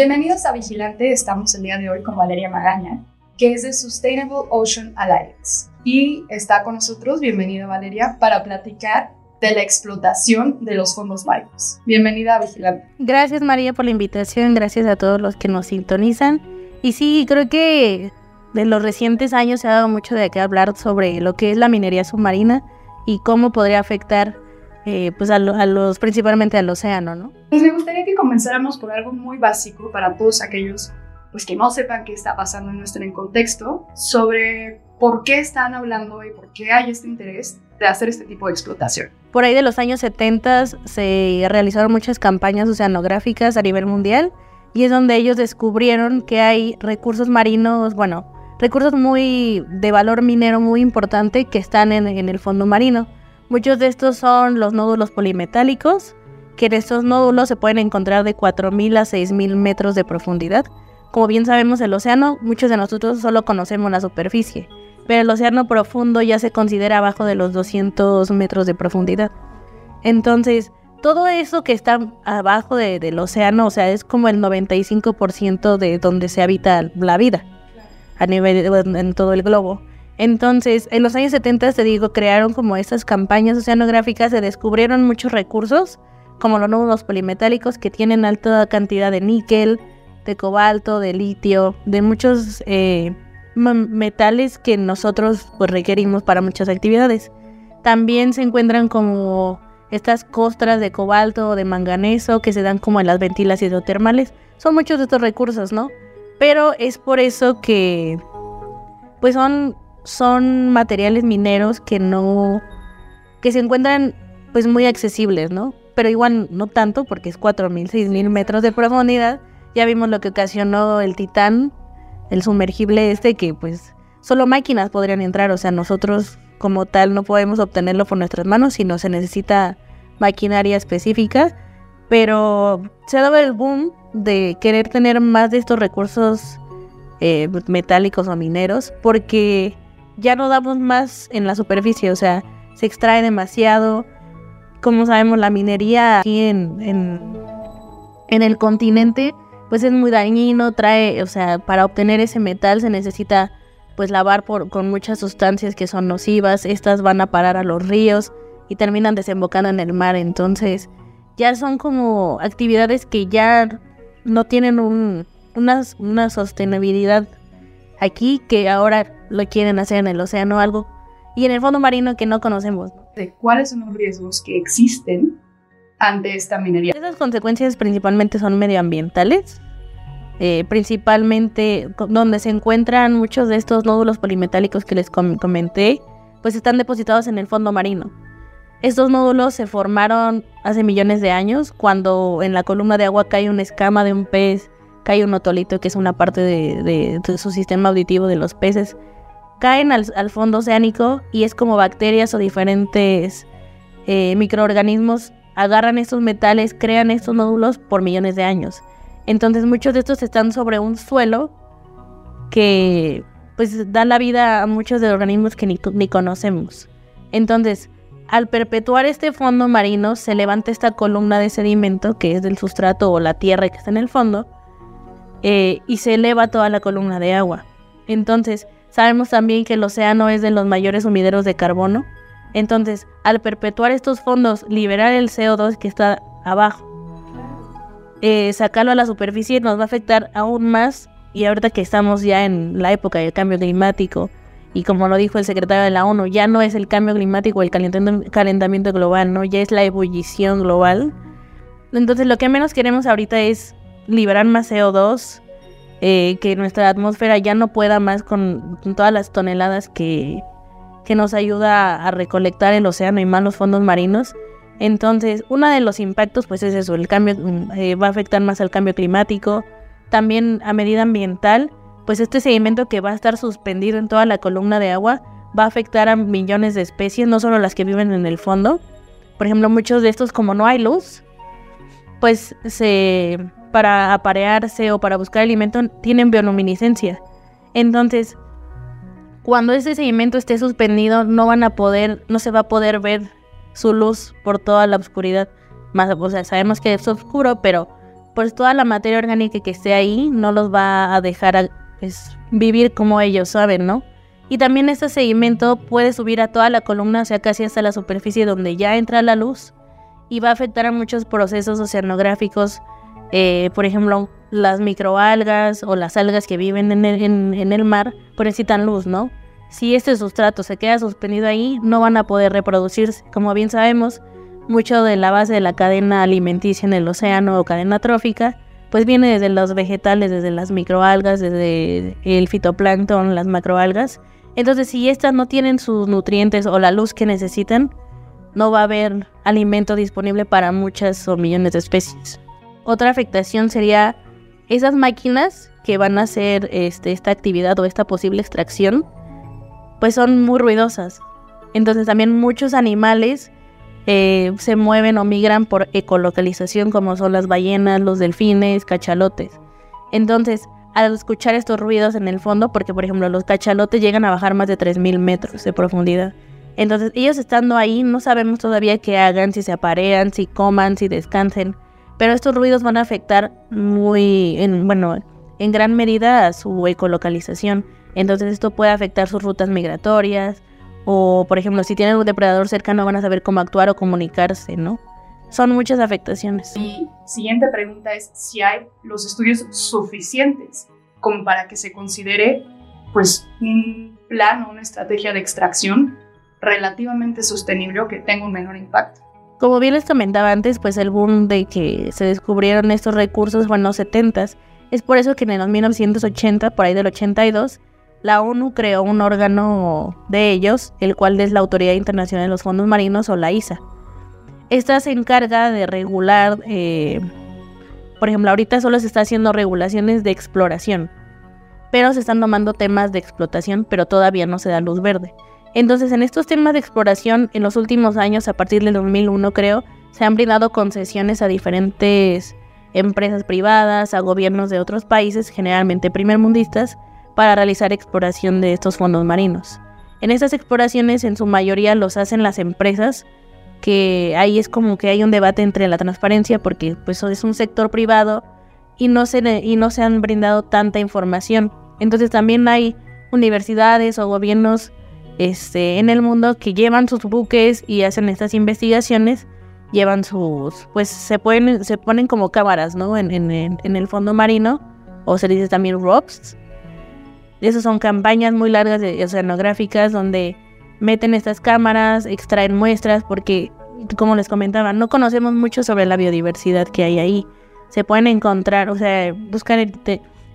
Bienvenidos a Vigilante, estamos el día de hoy con Valeria Magaña, que es de Sustainable Ocean Alliance. Y está con nosotros, bienvenida Valeria, para platicar de la explotación de los fondos marinos. Bienvenida a Vigilante. Gracias María por la invitación, gracias a todos los que nos sintonizan. Y sí, creo que de los recientes años se ha dado mucho de qué hablar sobre lo que es la minería submarina y cómo podría afectar eh, pues a, los, principalmente al océano, ¿no? Pues me gustaría que comenzáramos por algo muy básico para todos aquellos pues que no sepan qué está pasando no estén en contexto sobre por qué están hablando y por qué hay este interés de hacer este tipo de explotación. Por ahí de los años 70 se realizaron muchas campañas oceanográficas a nivel mundial y es donde ellos descubrieron que hay recursos marinos, bueno, recursos muy de valor minero muy importante que están en el fondo marino. Muchos de estos son los nódulos polimetálicos, que en estos nódulos se pueden encontrar de 4.000 a 6.000 metros de profundidad. Como bien sabemos, el océano, muchos de nosotros solo conocemos la superficie, pero el océano profundo ya se considera abajo de los 200 metros de profundidad. Entonces, todo eso que está abajo del océano, o sea, es como el 95% de donde se habita la vida a nivel en todo el globo. Entonces, en los años 70, te digo, crearon como estas campañas oceanográficas, se descubrieron muchos recursos, como los nódulos polimetálicos que tienen alta cantidad de níquel, de cobalto, de litio, de muchos eh, metales que nosotros pues, requerimos para muchas actividades. También se encuentran como estas costras de cobalto o de manganeso que se dan como en las ventilas hidrotermales. Son muchos de estos recursos, ¿no? Pero es por eso que pues son son materiales mineros que no, que se encuentran pues muy accesibles, ¿no? Pero igual no tanto porque es 4.000, 6.000 metros de profundidad. Ya vimos lo que ocasionó el Titán, el sumergible este, que pues solo máquinas podrían entrar, o sea, nosotros como tal no podemos obtenerlo por nuestras manos, sino se necesita maquinaria específica. Pero se ha dado el boom de querer tener más de estos recursos eh, metálicos o mineros, porque ya no damos más en la superficie, o sea, se extrae demasiado. Como sabemos, la minería aquí en, en, el continente, pues es muy dañino, trae, o sea, para obtener ese metal se necesita pues lavar por, con muchas sustancias que son nocivas, estas van a parar a los ríos y terminan desembocando en el mar, entonces ya son como actividades que ya no tienen un, una, una sostenibilidad aquí que ahora lo quieren hacer en el océano algo y en el fondo marino que no conocemos. ¿De cuáles son los riesgos que existen ante esta minería? Esas consecuencias principalmente son medioambientales, eh, principalmente donde se encuentran muchos de estos nódulos polimetálicos que les comenté, pues están depositados en el fondo marino. Estos nódulos se formaron hace millones de años cuando en la columna de agua cae una escama de un pez cae un otolito que es una parte de, su sistema auditivo de los peces, caen al, fondo oceánico y es como bacterias o diferentes eh, microorganismos agarran estos metales, crean estos nódulos por millones de años. Entonces muchos de estos están sobre un suelo que pues da la vida a muchos de organismos que ni, ni conocemos. Entonces, al perpetuar este fondo marino, se levanta esta columna de sedimento que es del sustrato o la tierra que está en el fondo, eh, y se eleva toda la columna de agua. Entonces, sabemos también que el océano es de los mayores sumideros de carbono. Entonces, al perpetuar estos fondos, liberar el CO2 que está abajo, eh, sacarlo a la superficie nos va a afectar aún más. Y ahorita que estamos ya en la época del cambio climático, y como lo dijo el secretario de la ONU, ya no es el cambio climático, el calentamiento global, ¿no? Ya es la ebullición global. Entonces, lo que menos queremos ahorita es liberar más CO2, eh, que nuestra atmósfera ya no pueda más con, todas las toneladas que, que nos ayuda a recolectar el océano y más los fondos marinos. Entonces, uno de los impactos pues es eso, el cambio eh, va a afectar más al cambio climático, también a medida ambiental, pues este sedimento que va a estar suspendido en toda la columna de agua va a afectar a millones de especies, no solo las que viven en el fondo. Por ejemplo, muchos de estos como no hay luz, pues se para aparearse o para buscar alimento tienen bioluminiscencia. Entonces, cuando ese sedimento esté suspendido, no van a poder, no se va a poder ver su luz por toda la oscuridad. O sea, sabemos que es oscuro, pero pues toda la materia orgánica que esté ahí no los va a dejar pues, vivir como ellos saben, ¿no? Y también este sedimento puede subir a toda la columna, o sea, casi hasta la superficie donde ya entra la luz y va a afectar a muchos procesos oceanográficos, eh, por ejemplo, las microalgas o las algas que viven en el, mar, necesitan luz, ¿no? Si este sustrato se queda suspendido ahí, no van a poder reproducirse. Como bien sabemos, mucho de la base de la cadena alimenticia en el océano o cadena trófica, pues viene desde los vegetales, desde las microalgas, desde el fitoplancton, las macroalgas. Entonces, si estas no tienen sus nutrientes o la luz que necesitan, no va a haber alimento disponible para muchas o millones de especies. Otra afectación sería esas máquinas que van a hacer este, esta actividad o esta posible extracción pues son muy ruidosas. Entonces también muchos animales eh, se mueven o migran por ecolocalización, como son las ballenas, los delfines, cachalotes. Entonces, al escuchar estos ruidos en el fondo, porque por ejemplo los cachalotes llegan a bajar más de 3.000 metros de profundidad. Entonces, ellos estando ahí, no sabemos todavía qué hagan, si se aparean, si coman, si descansen. Pero estos ruidos van a afectar muy, en, bueno, en gran medida a su ecolocalización. Entonces esto puede afectar sus rutas migratorias o, por ejemplo, si tienen un depredador cercano van a saber cómo actuar o comunicarse, ¿no? Son muchas afectaciones. Mi siguiente pregunta es si hay los estudios suficientes como para que se considere pues un plan o una estrategia de extracción relativamente sostenible o que tenga un menor impacto. Como bien les comentaba antes, pues el boom de que se descubrieron estos recursos fue en los 70 Es por eso que en el 1980, por ahí del 82, la ONU creó un órgano de ellos, el cual es la Autoridad Internacional de los Fondos Marinos o la ISA. Esta se encarga de regular, eh, por ejemplo, ahorita solo se está haciendo regulaciones de exploración, pero se están tomando temas de explotación, pero todavía no se da luz verde. Entonces, en estos temas de exploración, en los últimos años, a partir del 2001 creo, se han brindado concesiones a diferentes empresas privadas, a gobiernos de otros países, generalmente primermundistas, para realizar exploración de estos fondos marinos. En estas exploraciones en su mayoría los hacen las empresas, que ahí es como que hay un debate entre la transparencia porque pues es un sector privado y no se, y no se han brindado tanta información. Entonces también hay universidades o gobiernos este, en el mundo que llevan sus buques y hacen estas investigaciones, llevan sus, pues se, pueden, se ponen como cámaras, ¿no? En, en, el fondo marino, o se dice también ROPS, esas son campañas muy largas oceanográficas donde meten estas cámaras, extraen muestras, porque, como les comentaba, no conocemos mucho sobre la biodiversidad que hay ahí. Se pueden encontrar, o sea, buscan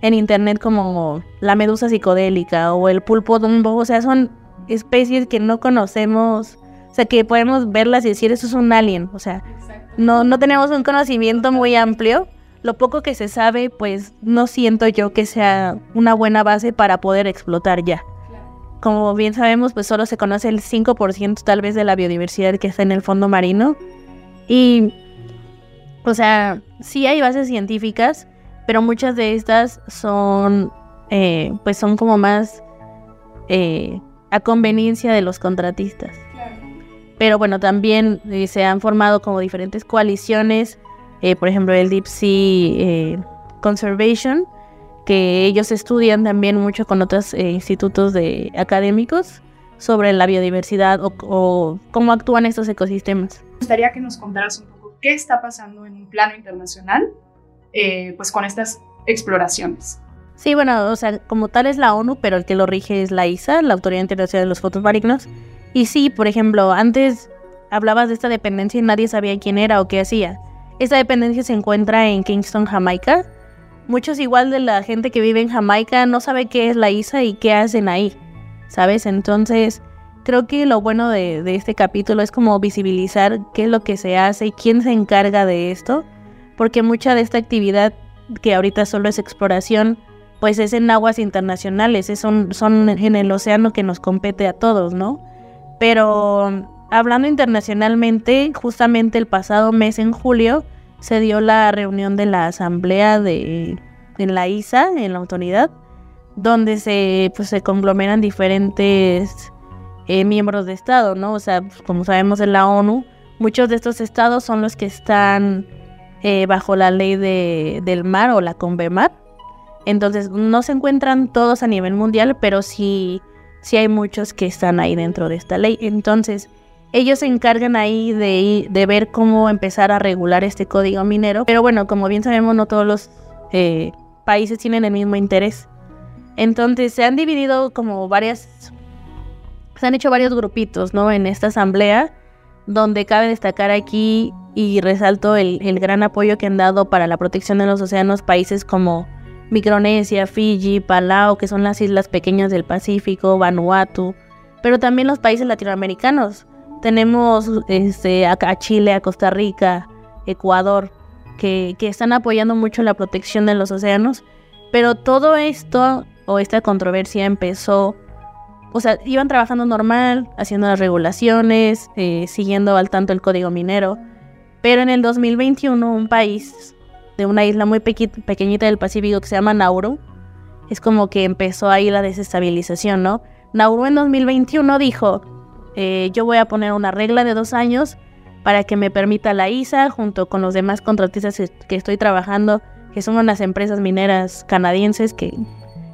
en, internet como la medusa psicodélica o el pulpo dumbo, o sea, son especies que no conocemos, o sea, que podemos verlas y decir, eso es un alien, o sea, no, no tenemos un conocimiento muy amplio lo poco que se sabe, pues no siento yo que sea una buena base para poder explotar ya. Como bien sabemos, pues solo se conoce el 5% tal vez de la biodiversidad que está en el fondo marino. Y, o sea, sí hay bases científicas, pero muchas de estas son, eh, pues son como más eh, a conveniencia de los contratistas. Pero bueno, también eh, se han formado como diferentes coaliciones eh, por ejemplo el Deep Sea eh, Conservation, que ellos estudian también mucho con otros institutos de académicos sobre la biodiversidad o, cómo actúan estos ecosistemas. Me gustaría que nos contaras un poco qué está pasando en un plano internacional pues con estas exploraciones. Sí, bueno, o sea, como tal es la ONU, pero el que lo rige es la ISA, la Autoridad Internacional de los Fotos Marinos. Y sí, por ejemplo, antes hablabas de esta dependencia y nadie sabía quién era o qué hacía. Esta dependencia se encuentra en Kingston, Jamaica. Muchos igual de la gente que vive en Jamaica no sabe qué es la ISA y qué hacen ahí, ¿sabes? Entonces, creo que lo bueno de, este capítulo es como visibilizar qué es lo que se hace y quién se encarga de esto, porque mucha de esta actividad que ahorita solo es exploración, pues es en aguas internacionales, son, son en el océano que nos compete a todos, ¿no? Pero Hablando internacionalmente, justamente el pasado mes en julio se dio la reunión de la asamblea de en la ISA, en la autoridad, donde se pues se conglomeran diferentes eh, miembros de estado, ¿no? O sea, pues, como sabemos en la ONU, muchos de estos estados son los que están eh, bajo la ley de, del mar o la Convemar. Entonces no se encuentran todos a nivel mundial, pero sí, sí hay muchos que están ahí dentro de esta ley. Entonces ellos se encargan ahí de, de ver cómo empezar a regular este código minero. Pero bueno, como bien sabemos, no todos los eh, países tienen el mismo interés. Entonces se han dividido como varias, se han hecho varios grupitos, ¿no? En esta asamblea, donde cabe destacar aquí y resalto el, el gran apoyo que han dado para la protección de los océanos países como Micronesia, Fiji, Palau, que son las islas pequeñas del Pacífico, Vanuatu, pero también los países latinoamericanos. Tenemos este, a, Chile, a Costa Rica, Ecuador, que, que están apoyando mucho la protección de los océanos, pero todo esto o esta controversia empezó, o sea, iban trabajando normal, haciendo las regulaciones, eh, siguiendo al tanto el código minero, pero en el 2021 un país de una isla muy pequeñita del Pacífico que se llama Nauru, es como que empezó ahí la desestabilización, ¿no? Nauru en 2021 dijo, eh, yo voy a poner una regla de dos años para que me permita la ISA, junto con los demás contratistas que estoy trabajando, que son unas empresas mineras canadienses que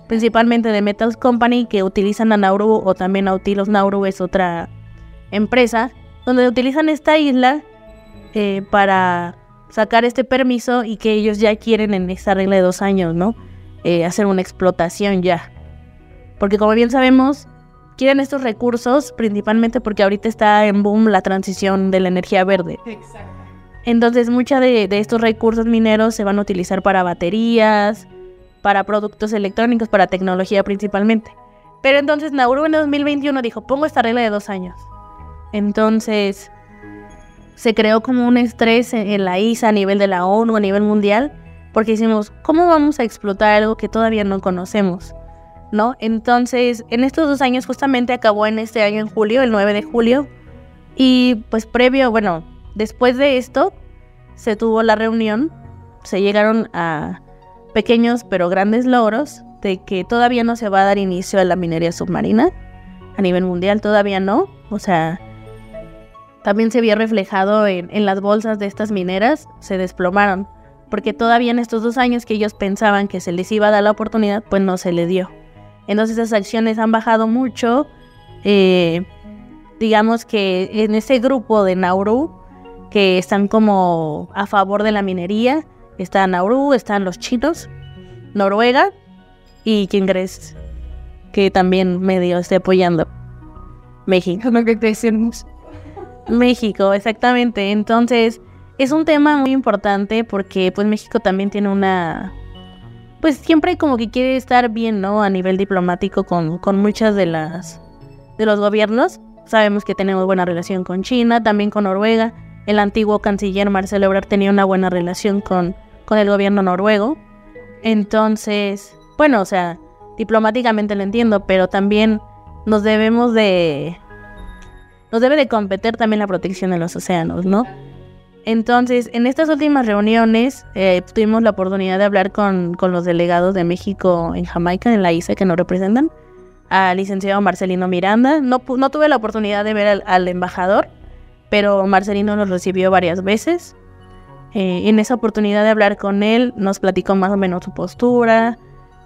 principalmente de Metals Company, que utilizan a Nauru o también Nautilus Nauru es otra empresa, donde utilizan esta isla eh, para sacar este permiso y que ellos ya quieren en esta regla de dos años, ¿no? Eh, hacer una explotación ya. Porque como bien sabemos, quieren estos recursos principalmente porque ahorita está en boom la transición de la energía verde. Exacto. Entonces, muchos de, de, estos recursos mineros se van a utilizar para baterías, para productos electrónicos, para tecnología principalmente. Pero entonces Nauru en 2021 dijo, pongo esta regla de dos años. Entonces, se creó como un estrés en, la ISA a nivel de la ONU, a nivel mundial, porque decimos, ¿cómo vamos a explotar algo que todavía no conocemos? ¿No? Entonces, en estos dos años justamente acabó en este año en julio, el 9 de julio, y pues previo, bueno, después de esto, se tuvo la reunión, se llegaron a pequeños pero grandes logros de que todavía no se va a dar inicio a la minería submarina a nivel mundial, todavía no, o sea, también se vio reflejado en, las bolsas de estas mineras, se desplomaron, porque todavía en estos dos años que ellos pensaban que se les iba a dar la oportunidad, pues no se le dio. Entonces esas acciones han bajado mucho. Eh, digamos que en ese grupo de Nauru, que están como a favor de la minería, está Nauru, están los chinos, Noruega y quién crees que también medio esté apoyando México. Lo decimos. México, exactamente. Entonces, es un tema muy importante porque pues México también tiene una pues siempre como que quiere estar bien, ¿no? A nivel diplomático con, con muchas de las de los gobiernos. Sabemos que tenemos buena relación con China, también con Noruega. El antiguo canciller Marcelo Ebrard tenía una buena relación con, con el gobierno noruego. Entonces, bueno, o sea, diplomáticamente lo entiendo, pero también nos debemos de nos debe de competir también la protección de los océanos, ¿no? Entonces, en estas últimas reuniones eh, tuvimos la oportunidad de hablar con, los delegados de México en Jamaica, en la ISA, que nos representan, al licenciado Marcelino Miranda. No, no tuve la oportunidad de ver al, embajador, pero Marcelino nos recibió varias veces. Eh, en esa oportunidad de hablar con él, nos platicó más o menos su postura.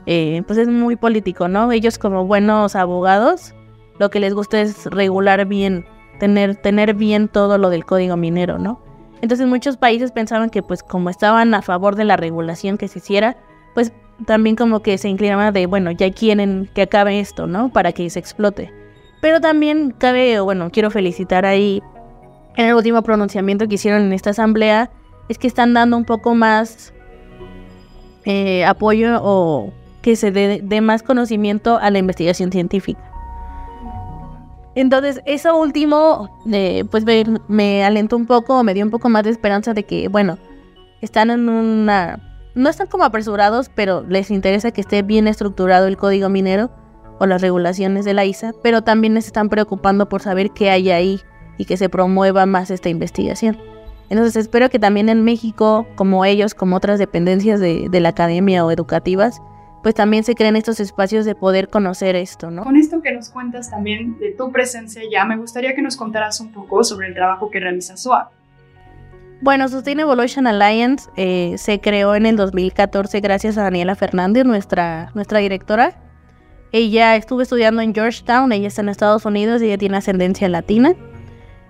Eh, pues es muy político, ¿no? Ellos como buenos abogados, lo que les gusta es regular bien tener, tener bien todo lo del código minero, ¿no? Entonces muchos países pensaban que pues como estaban a favor de la regulación que se hiciera, pues también como que se inclinaban de, bueno, ya quieren que acabe esto, ¿no? Para que se explote. Pero también cabe, bueno, quiero felicitar ahí en el último pronunciamiento que hicieron en esta asamblea, es que están dando un poco más eh, apoyo o que se dé más conocimiento a la investigación científica. Entonces, eso último, eh, pues me, alentó un poco, me dio un poco más de esperanza de que, bueno, están en una... No están como apresurados, pero les interesa que esté bien estructurado el código minero o las regulaciones de la ISA, pero también se están preocupando por saber qué hay ahí y que se promueva más esta investigación. Entonces espero que también en México, como ellos, como otras dependencias de, de la academia o educativas, pues también se crean estos espacios de poder conocer esto, ¿no? Con esto que nos cuentas también de tu presencia ya, me gustaría que nos contaras un poco sobre el trabajo que realiza SOA. Bueno, Sustainable Ocean Alliance eh, se creó en el 2014 gracias a Daniela Fernández, nuestra, nuestra directora. Ella estuvo estudiando en Georgetown, ella está en Estados Unidos y ella tiene ascendencia latina.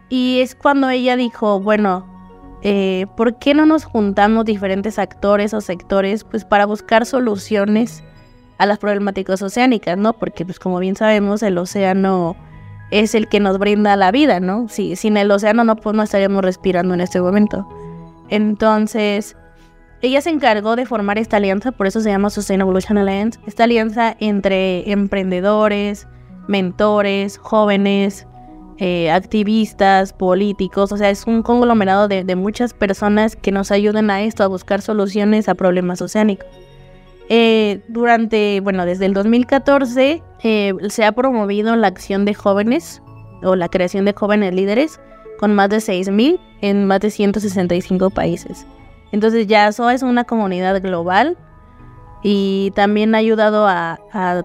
Y es cuando ella dijo, bueno, eh, ¿por qué no nos juntamos diferentes actores o sectores pues para buscar soluciones a las problemáticas oceánicas, ¿no? Porque pues como bien sabemos el océano es el que nos brinda la vida, ¿no? Si, sin el océano no, pues no estaríamos respirando en este momento. Entonces, ella se encargó de formar esta alianza, por eso se llama Sustainable Ocean Alliance, esta alianza entre emprendedores, mentores, jóvenes, eh, activistas, políticos, o sea, es un conglomerado de, de muchas personas que nos ayudan a esto, a buscar soluciones a problemas oceánicos. Eh, durante, bueno, desde el 2014 eh, se ha promovido la acción de jóvenes o la creación de jóvenes líderes con más de 6.000 en más de 165 países. Entonces ya SOA es una comunidad global y también ha ayudado a,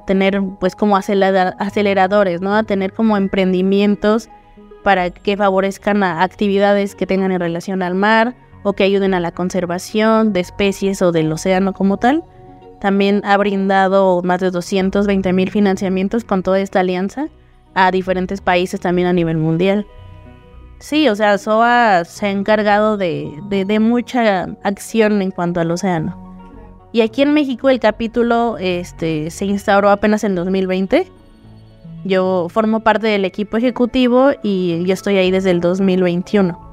tener pues como aceleradores, ¿no? A tener como emprendimientos para que favorezcan actividades que tengan en relación al mar o que ayuden a la conservación de especies o del océano como tal. También ha brindado más de 220 mil financiamientos con toda esta alianza a diferentes países también a nivel mundial. Sí, o sea, SOA se ha encargado de, de, mucha acción en cuanto al océano. Y aquí en México el capítulo este, se instauró apenas en 2020. Yo formo parte del equipo ejecutivo y yo estoy ahí desde el 2021.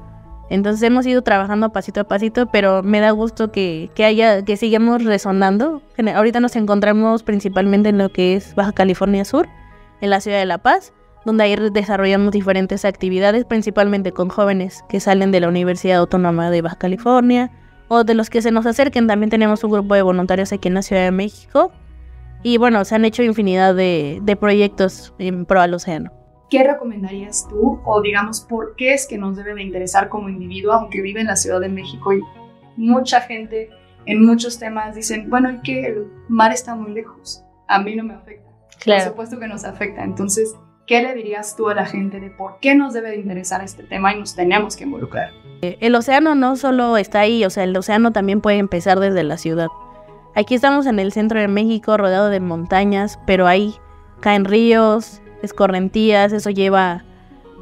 Entonces hemos ido trabajando pasito a pasito, pero me da gusto que, haya, que sigamos resonando. Ahorita nos encontramos principalmente en lo que es Baja California Sur, en la ciudad de La Paz, donde ahí desarrollamos diferentes actividades, principalmente con jóvenes que salen de la Universidad Autónoma de Baja California, o de los que se nos acerquen. También tenemos un grupo de voluntarios aquí en la Ciudad de México. Y bueno, se han hecho infinidad de, de proyectos en pro al océano. ¿qué recomendarías tú o digamos por qué es que nos debe de interesar como individuo, aunque vive en la Ciudad de México y mucha gente en muchos temas dicen, bueno, es que el mar está muy lejos, a mí no me afecta. Por supuesto que nos afecta. Entonces, ¿qué le dirías tú a la gente de por qué nos debe de interesar este tema y nos tenemos que involucrar? Eh, el océano no solo está ahí, o sea, el océano también puede empezar desde la ciudad. Aquí estamos en el centro de México, rodeado de montañas, pero ahí caen ríos, escorrentías, eso lleva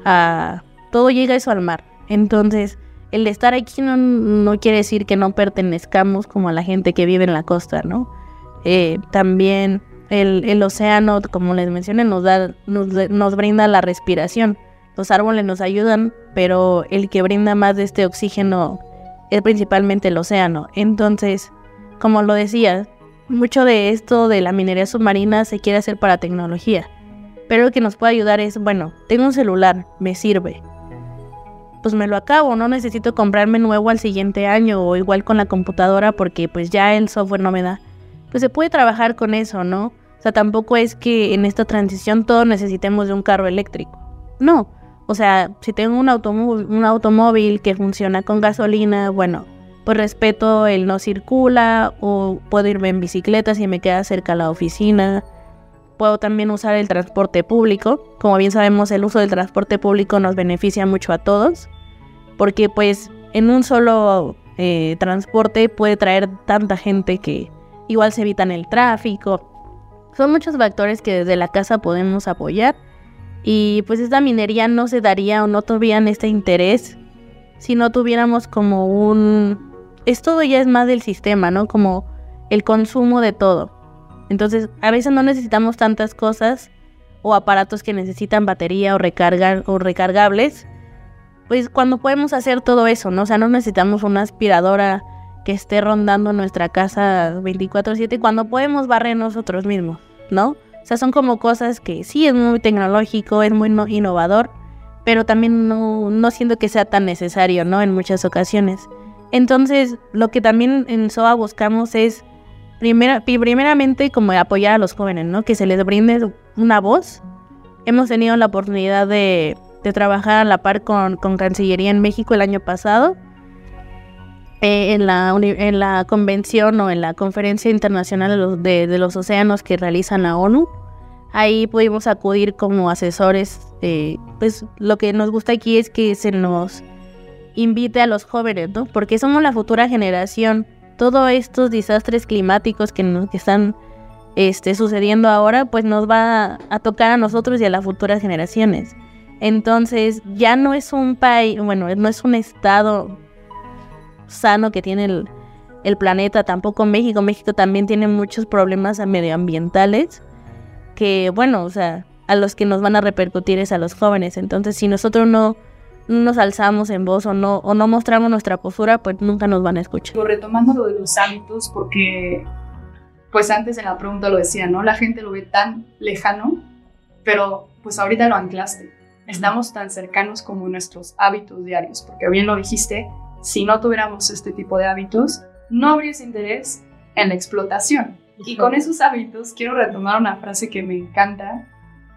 a... Todo llega eso al mar. Entonces, el estar aquí no, quiere decir que no pertenezcamos como a la gente que vive en la costa, ¿no? Eh, también el, océano, como les mencioné, nos, da, nos, nos brinda la respiración. Los árboles nos ayudan, pero el que brinda más de este oxígeno es principalmente el océano. Entonces, como lo decía, mucho de esto de la minería submarina se quiere hacer para tecnología. Pero lo que nos puede ayudar es, bueno, tengo un celular, me sirve. Pues me lo acabo, no necesito comprarme nuevo al siguiente año o igual con la computadora porque pues ya el software no me da. Pues se puede trabajar con eso, ¿no? O sea, tampoco es que en esta transición todos necesitemos de un carro eléctrico. No. O sea, si tengo un automóvil, que funciona con gasolina, bueno, pues respeto el no circula o puedo irme en bicicleta si me queda cerca la oficina Puedo también usar el transporte público. Como bien sabemos, el uso del transporte público nos beneficia mucho a todos, porque pues en un solo eh, transporte puede traer tanta gente que igual se evitan el tráfico. Son muchos factores que desde la casa podemos apoyar y pues esta minería no se daría o no tuvieran este interés si no tuviéramos como un... Esto ya es más del sistema, ¿no? Como el consumo de todo. Entonces, a veces no necesitamos tantas cosas o aparatos que necesitan batería o recargar o recargables. Pues cuando podemos hacer todo eso, ¿no? O sea, no necesitamos una aspiradora que esté rondando nuestra casa 24/7 cuando podemos barrer nosotros mismos, ¿no? O sea, son como cosas que sí es muy tecnológico, es muy innovador, pero también no, no siento que sea tan necesario, ¿no? En muchas ocasiones. Entonces, lo que también en SOA buscamos es Primera, primeramente como apoyar a los jóvenes, ¿no? Que se les brinde una voz. Hemos tenido la oportunidad de, trabajar a la par con, Cancillería en México el año pasado. Eh, en, la, en la convención o en la conferencia internacional de los, océanos que realizan la ONU. Ahí pudimos acudir como asesores. pues lo que nos gusta aquí es que se nos invite a los jóvenes, ¿no? Porque somos la futura generación. Todos estos desastres climáticos que, nos, que están este, sucediendo ahora, pues nos va a tocar a nosotros y a las futuras generaciones. Entonces, ya no es un país, bueno, no es un estado sano que tiene el, el planeta, tampoco México. México también tiene muchos problemas medioambientales que, bueno, o sea, a los que nos van a repercutir es a los jóvenes. Entonces, si nosotros no, nos alzamos en voz o no, o no mostramos nuestra postura, pues nunca nos van a escuchar. Retomando lo de los hábitos, porque pues antes en la pregunta lo decía, ¿no? La gente lo ve tan lejano, pero pues ahorita lo anclaste. Estamos tan cercanos como nuestros hábitos diarios, porque bien lo dijiste, si no tuviéramos este tipo de hábitos, no habría ese interés en la explotación. Y con esos hábitos quiero retomar una frase que me encanta,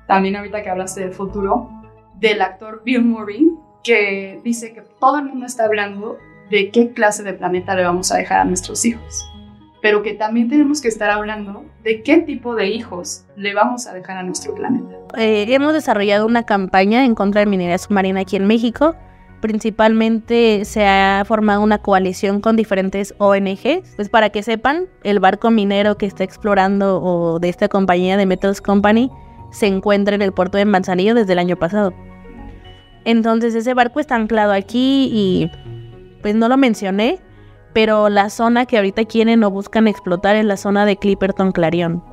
también ahorita que hablaste del futuro, del actor Bill Murray, que dice que todo el mundo está hablando de qué clase de planeta le vamos a dejar a nuestros hijos, pero que también tenemos que estar hablando de qué tipo de hijos le vamos a dejar a nuestro planeta. Eh, hemos desarrollado una campaña en contra de minería submarina aquí en México. Principalmente se ha formado una coalición con diferentes ONGs. Pues para que sepan, el barco minero que está explorando o de esta compañía de Metals Company se encuentra en el puerto de Manzanillo desde el año pasado. Entonces ese barco está anclado aquí y pues no lo mencioné, pero la zona que ahorita quieren o buscan explotar es la zona de Clipperton Clarion.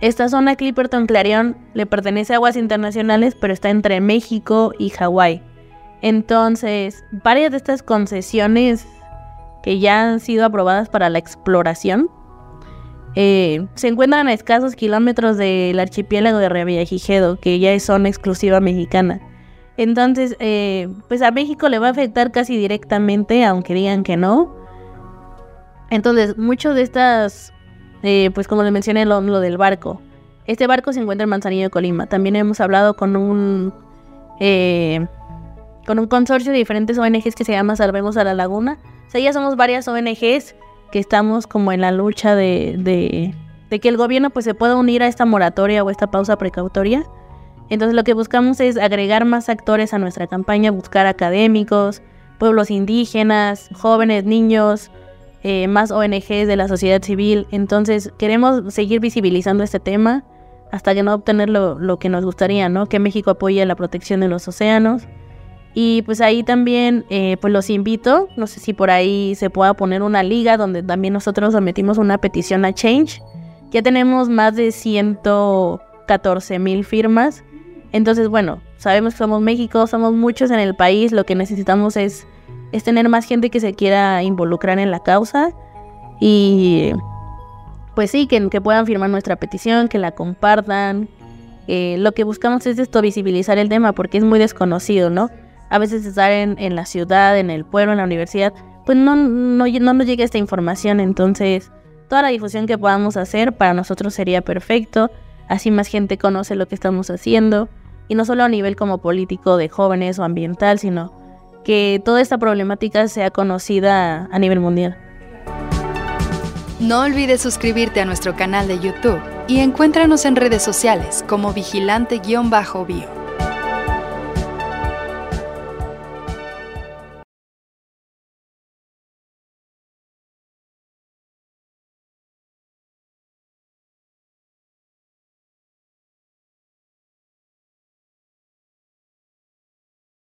Esta zona Clipperton Clarion le pertenece a aguas internacionales, pero está entre México y Hawái. Entonces, varias de estas concesiones que ya han sido aprobadas para la exploración eh, se encuentran a escasos kilómetros del archipiélago de Revillagigedo, que ya es zona exclusiva mexicana. Entonces, eh, pues a México le va a afectar casi directamente, aunque digan que no. Entonces, muchos de estas, eh, pues como les mencioné, lo, del barco. Este barco se encuentra en Manzanillo de Colima. También hemos hablado con un, con un consorcio de diferentes ONGs que se llama Salvemos a la Laguna. O sea, ya somos varias ONGs que estamos como en la lucha de, de, que el gobierno pues se pueda unir a esta moratoria o esta pausa precautoria. Entonces lo que buscamos es agregar más actores a nuestra campaña, buscar académicos, pueblos indígenas, jóvenes, niños, eh, más ONGs de la sociedad civil. Entonces queremos seguir visibilizando este tema hasta que no obtener lo, lo que nos gustaría, ¿no? Que México apoye la protección de los océanos y pues ahí también eh, pues los invito, no sé si por ahí se pueda poner una liga donde también nosotros sometimos una petición a Change. Ya tenemos más de 114 mil firmas. Entonces, bueno, sabemos que somos México, somos muchos en el país, lo que necesitamos es, es tener más gente que se quiera involucrar en la causa. Y pues sí, que, puedan firmar nuestra petición, que la compartan. Eh, lo que buscamos es esto, visibilizar el tema porque es muy desconocido, ¿no? A veces estar en, la ciudad, en el pueblo, en la universidad, pues no, no, no nos llega esta información. Entonces, toda la difusión que podamos hacer para nosotros sería perfecto. Así más gente conoce lo que estamos haciendo. Y no solo a nivel como político de jóvenes o ambiental, sino que toda esta problemática sea conocida a nivel mundial. No olvides suscribirte a nuestro canal de YouTube y encuéntranos en redes sociales como vigilante-bio.